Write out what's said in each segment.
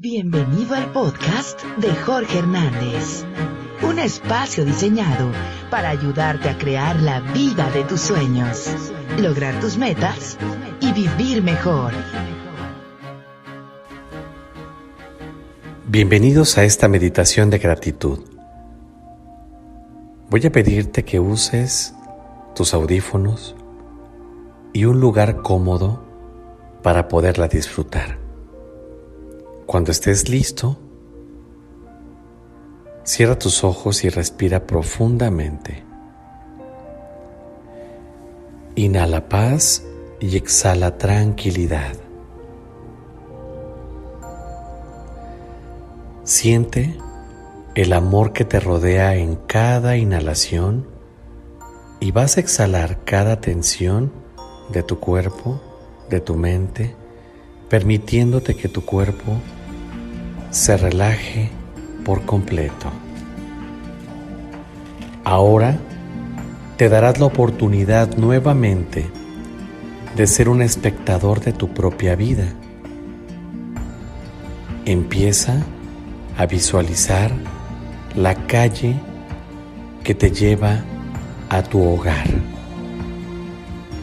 Bienvenido al podcast de Jorge Hernández, un espacio diseñado para ayudarte a crear la vida de tus sueños, lograr tus metas y vivir mejor. Bienvenidos a esta meditación de gratitud. Voy a pedirte que uses tus audífonos y un lugar cómodo para poderla disfrutar. Cuando estés listo, cierra tus ojos y respira profundamente. Inhala paz y exhala tranquilidad. Siente el amor que te rodea en cada inhalación y vas a exhalar cada tensión de tu cuerpo, de tu mente, permitiéndote que tu cuerpo se relaje por completo. Ahora te darás la oportunidad nuevamente de ser un espectador de tu propia vida. Empieza a visualizar la calle que te lleva a tu hogar,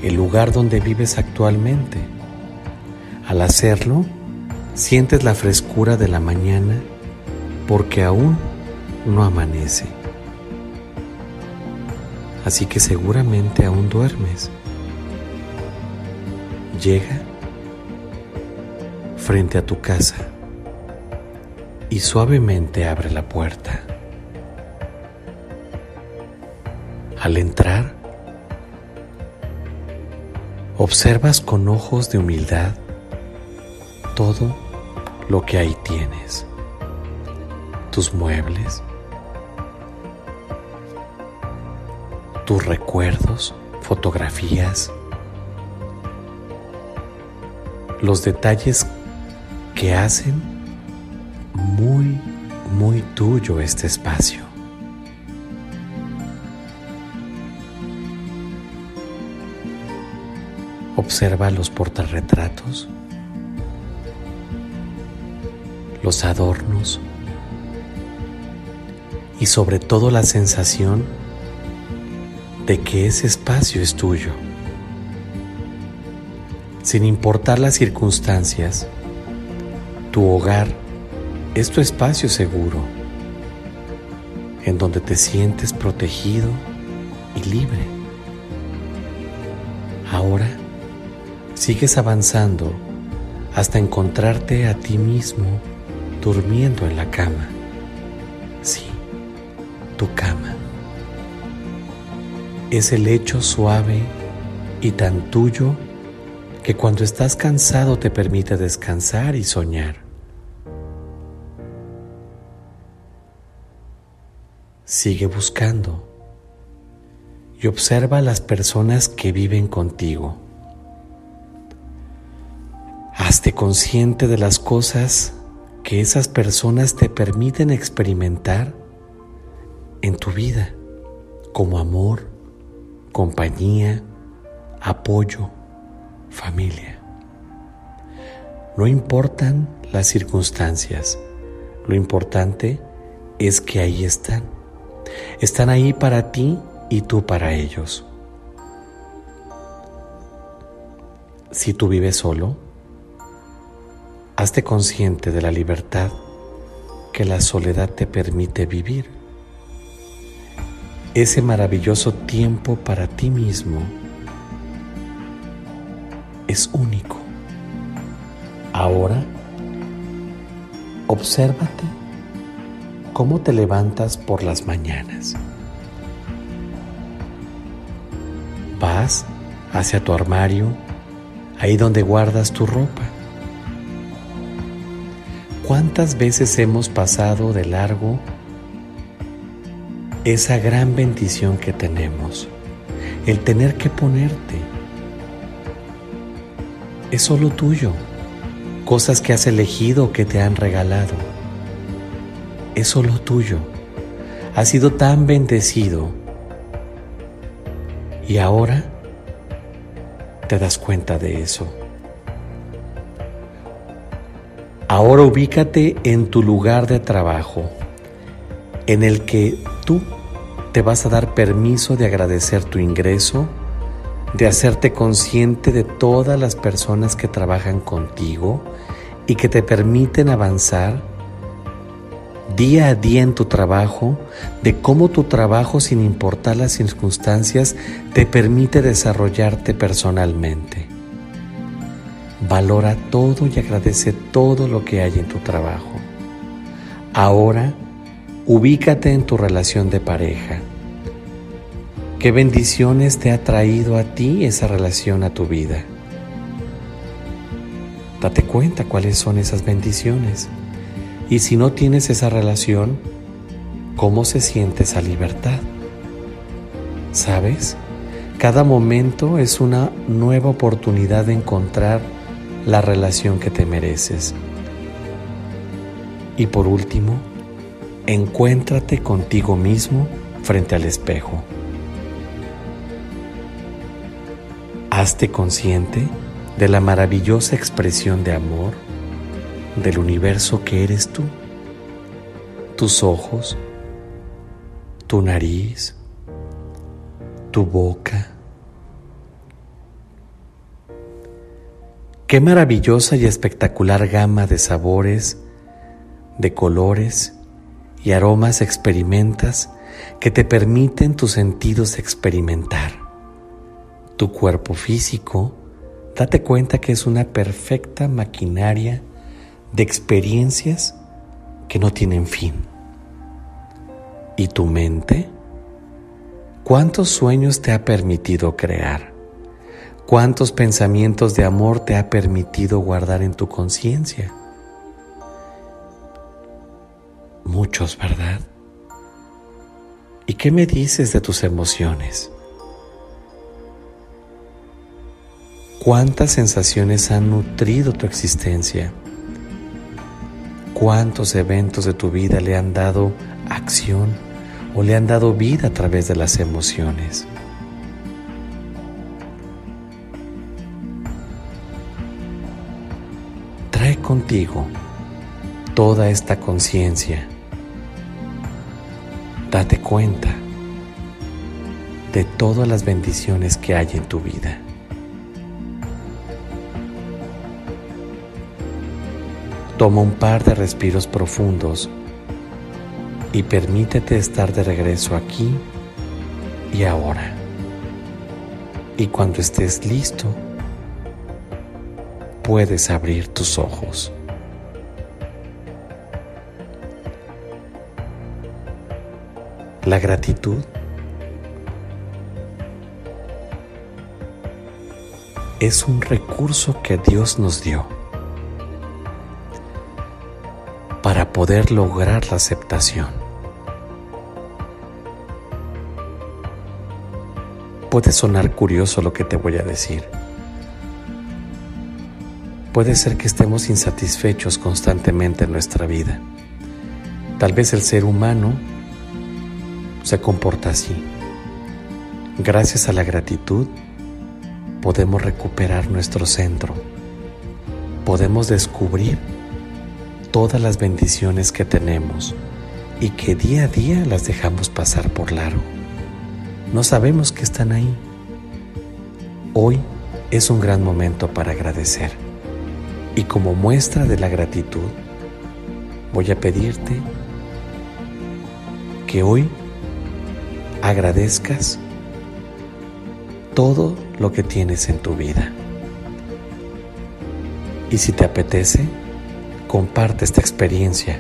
el lugar donde vives actualmente. Al hacerlo, Sientes la frescura de la mañana porque aún no amanece. Así que seguramente aún duermes. Llega frente a tu casa y suavemente abre la puerta. Al entrar, observas con ojos de humildad todo lo que ahí tienes, tus muebles, tus recuerdos, fotografías, los detalles que hacen muy, muy tuyo este espacio. Observa los portarretratos los adornos y sobre todo la sensación de que ese espacio es tuyo. Sin importar las circunstancias, tu hogar es tu espacio seguro, en donde te sientes protegido y libre. Ahora sigues avanzando hasta encontrarte a ti mismo durmiendo en la cama. Sí, tu cama. Es el lecho suave y tan tuyo que cuando estás cansado te permite descansar y soñar. Sigue buscando y observa a las personas que viven contigo. Hazte consciente de las cosas que esas personas te permiten experimentar en tu vida como amor, compañía, apoyo, familia. No importan las circunstancias, lo importante es que ahí están. Están ahí para ti y tú para ellos. Si tú vives solo, Hazte consciente de la libertad que la soledad te permite vivir. Ese maravilloso tiempo para ti mismo es único. Ahora, obsérvate cómo te levantas por las mañanas. Vas hacia tu armario, ahí donde guardas tu ropa ¿Cuántas veces hemos pasado de largo esa gran bendición que tenemos? El tener que ponerte. Es solo tuyo. Cosas que has elegido que te han regalado. Es solo tuyo. Has sido tan bendecido. Y ahora te das cuenta de eso. Ahora ubícate en tu lugar de trabajo, en el que tú te vas a dar permiso de agradecer tu ingreso, de hacerte consciente de todas las personas que trabajan contigo y que te permiten avanzar día a día en tu trabajo, de cómo tu trabajo, sin importar las circunstancias, te permite desarrollarte personalmente. Valora todo y agradece todo lo que hay en tu trabajo. Ahora, ubícate en tu relación de pareja. ¿Qué bendiciones te ha traído a ti esa relación a tu vida? Date cuenta cuáles son esas bendiciones. Y si no tienes esa relación, ¿cómo se siente esa libertad? ¿Sabes? Cada momento es una nueva oportunidad de encontrar la relación que te mereces. Y por último, encuéntrate contigo mismo frente al espejo. Hazte consciente de la maravillosa expresión de amor del universo que eres tú, tus ojos, tu nariz, tu boca, Qué maravillosa y espectacular gama de sabores, de colores y aromas experimentas que te permiten tus sentidos experimentar. Tu cuerpo físico, date cuenta que es una perfecta maquinaria de experiencias que no tienen fin. ¿Y tu mente? ¿Cuántos sueños te ha permitido crear? ¿Cuántos pensamientos de amor te ha permitido guardar en tu conciencia? Muchos, ¿verdad? ¿Y qué me dices de tus emociones? ¿Cuántas sensaciones han nutrido tu existencia? ¿Cuántos eventos de tu vida le han dado acción o le han dado vida a través de las emociones? Contigo toda esta conciencia. Date cuenta de todas las bendiciones que hay en tu vida. Toma un par de respiros profundos y permítete estar de regreso aquí y ahora. Y cuando estés listo, puedes abrir tus ojos. La gratitud es un recurso que Dios nos dio para poder lograr la aceptación. Puede sonar curioso lo que te voy a decir Puede ser que estemos insatisfechos constantemente en nuestra vida. Tal vez el ser humano se comporta así. Gracias a la gratitud podemos recuperar nuestro centro. Podemos descubrir todas las bendiciones que tenemos y que día a día las dejamos pasar por largo. No sabemos que están ahí. Hoy es un gran momento para agradecer. Y como muestra de la gratitud, voy a pedirte que hoy agradezcas todo lo que tienes en tu vida. Y si te apetece, comparte esta experiencia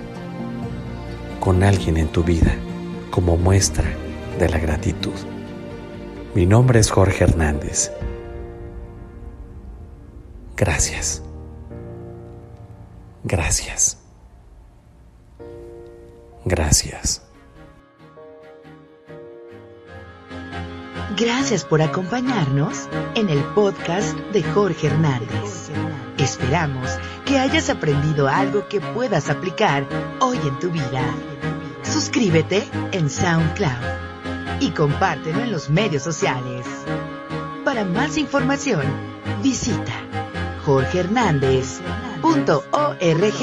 con alguien en tu vida como muestra de la gratitud. Mi nombre es Jorge Hernández. Gracias. Gracias. Gracias. Gracias por acompañarnos en el podcast de Jorge Hernández. Esperamos que hayas aprendido algo que puedas aplicar hoy en tu vida. Suscríbete en SoundCloud y compártelo en los medios sociales. Para más información, visita jorgehernández.com www.org.mx.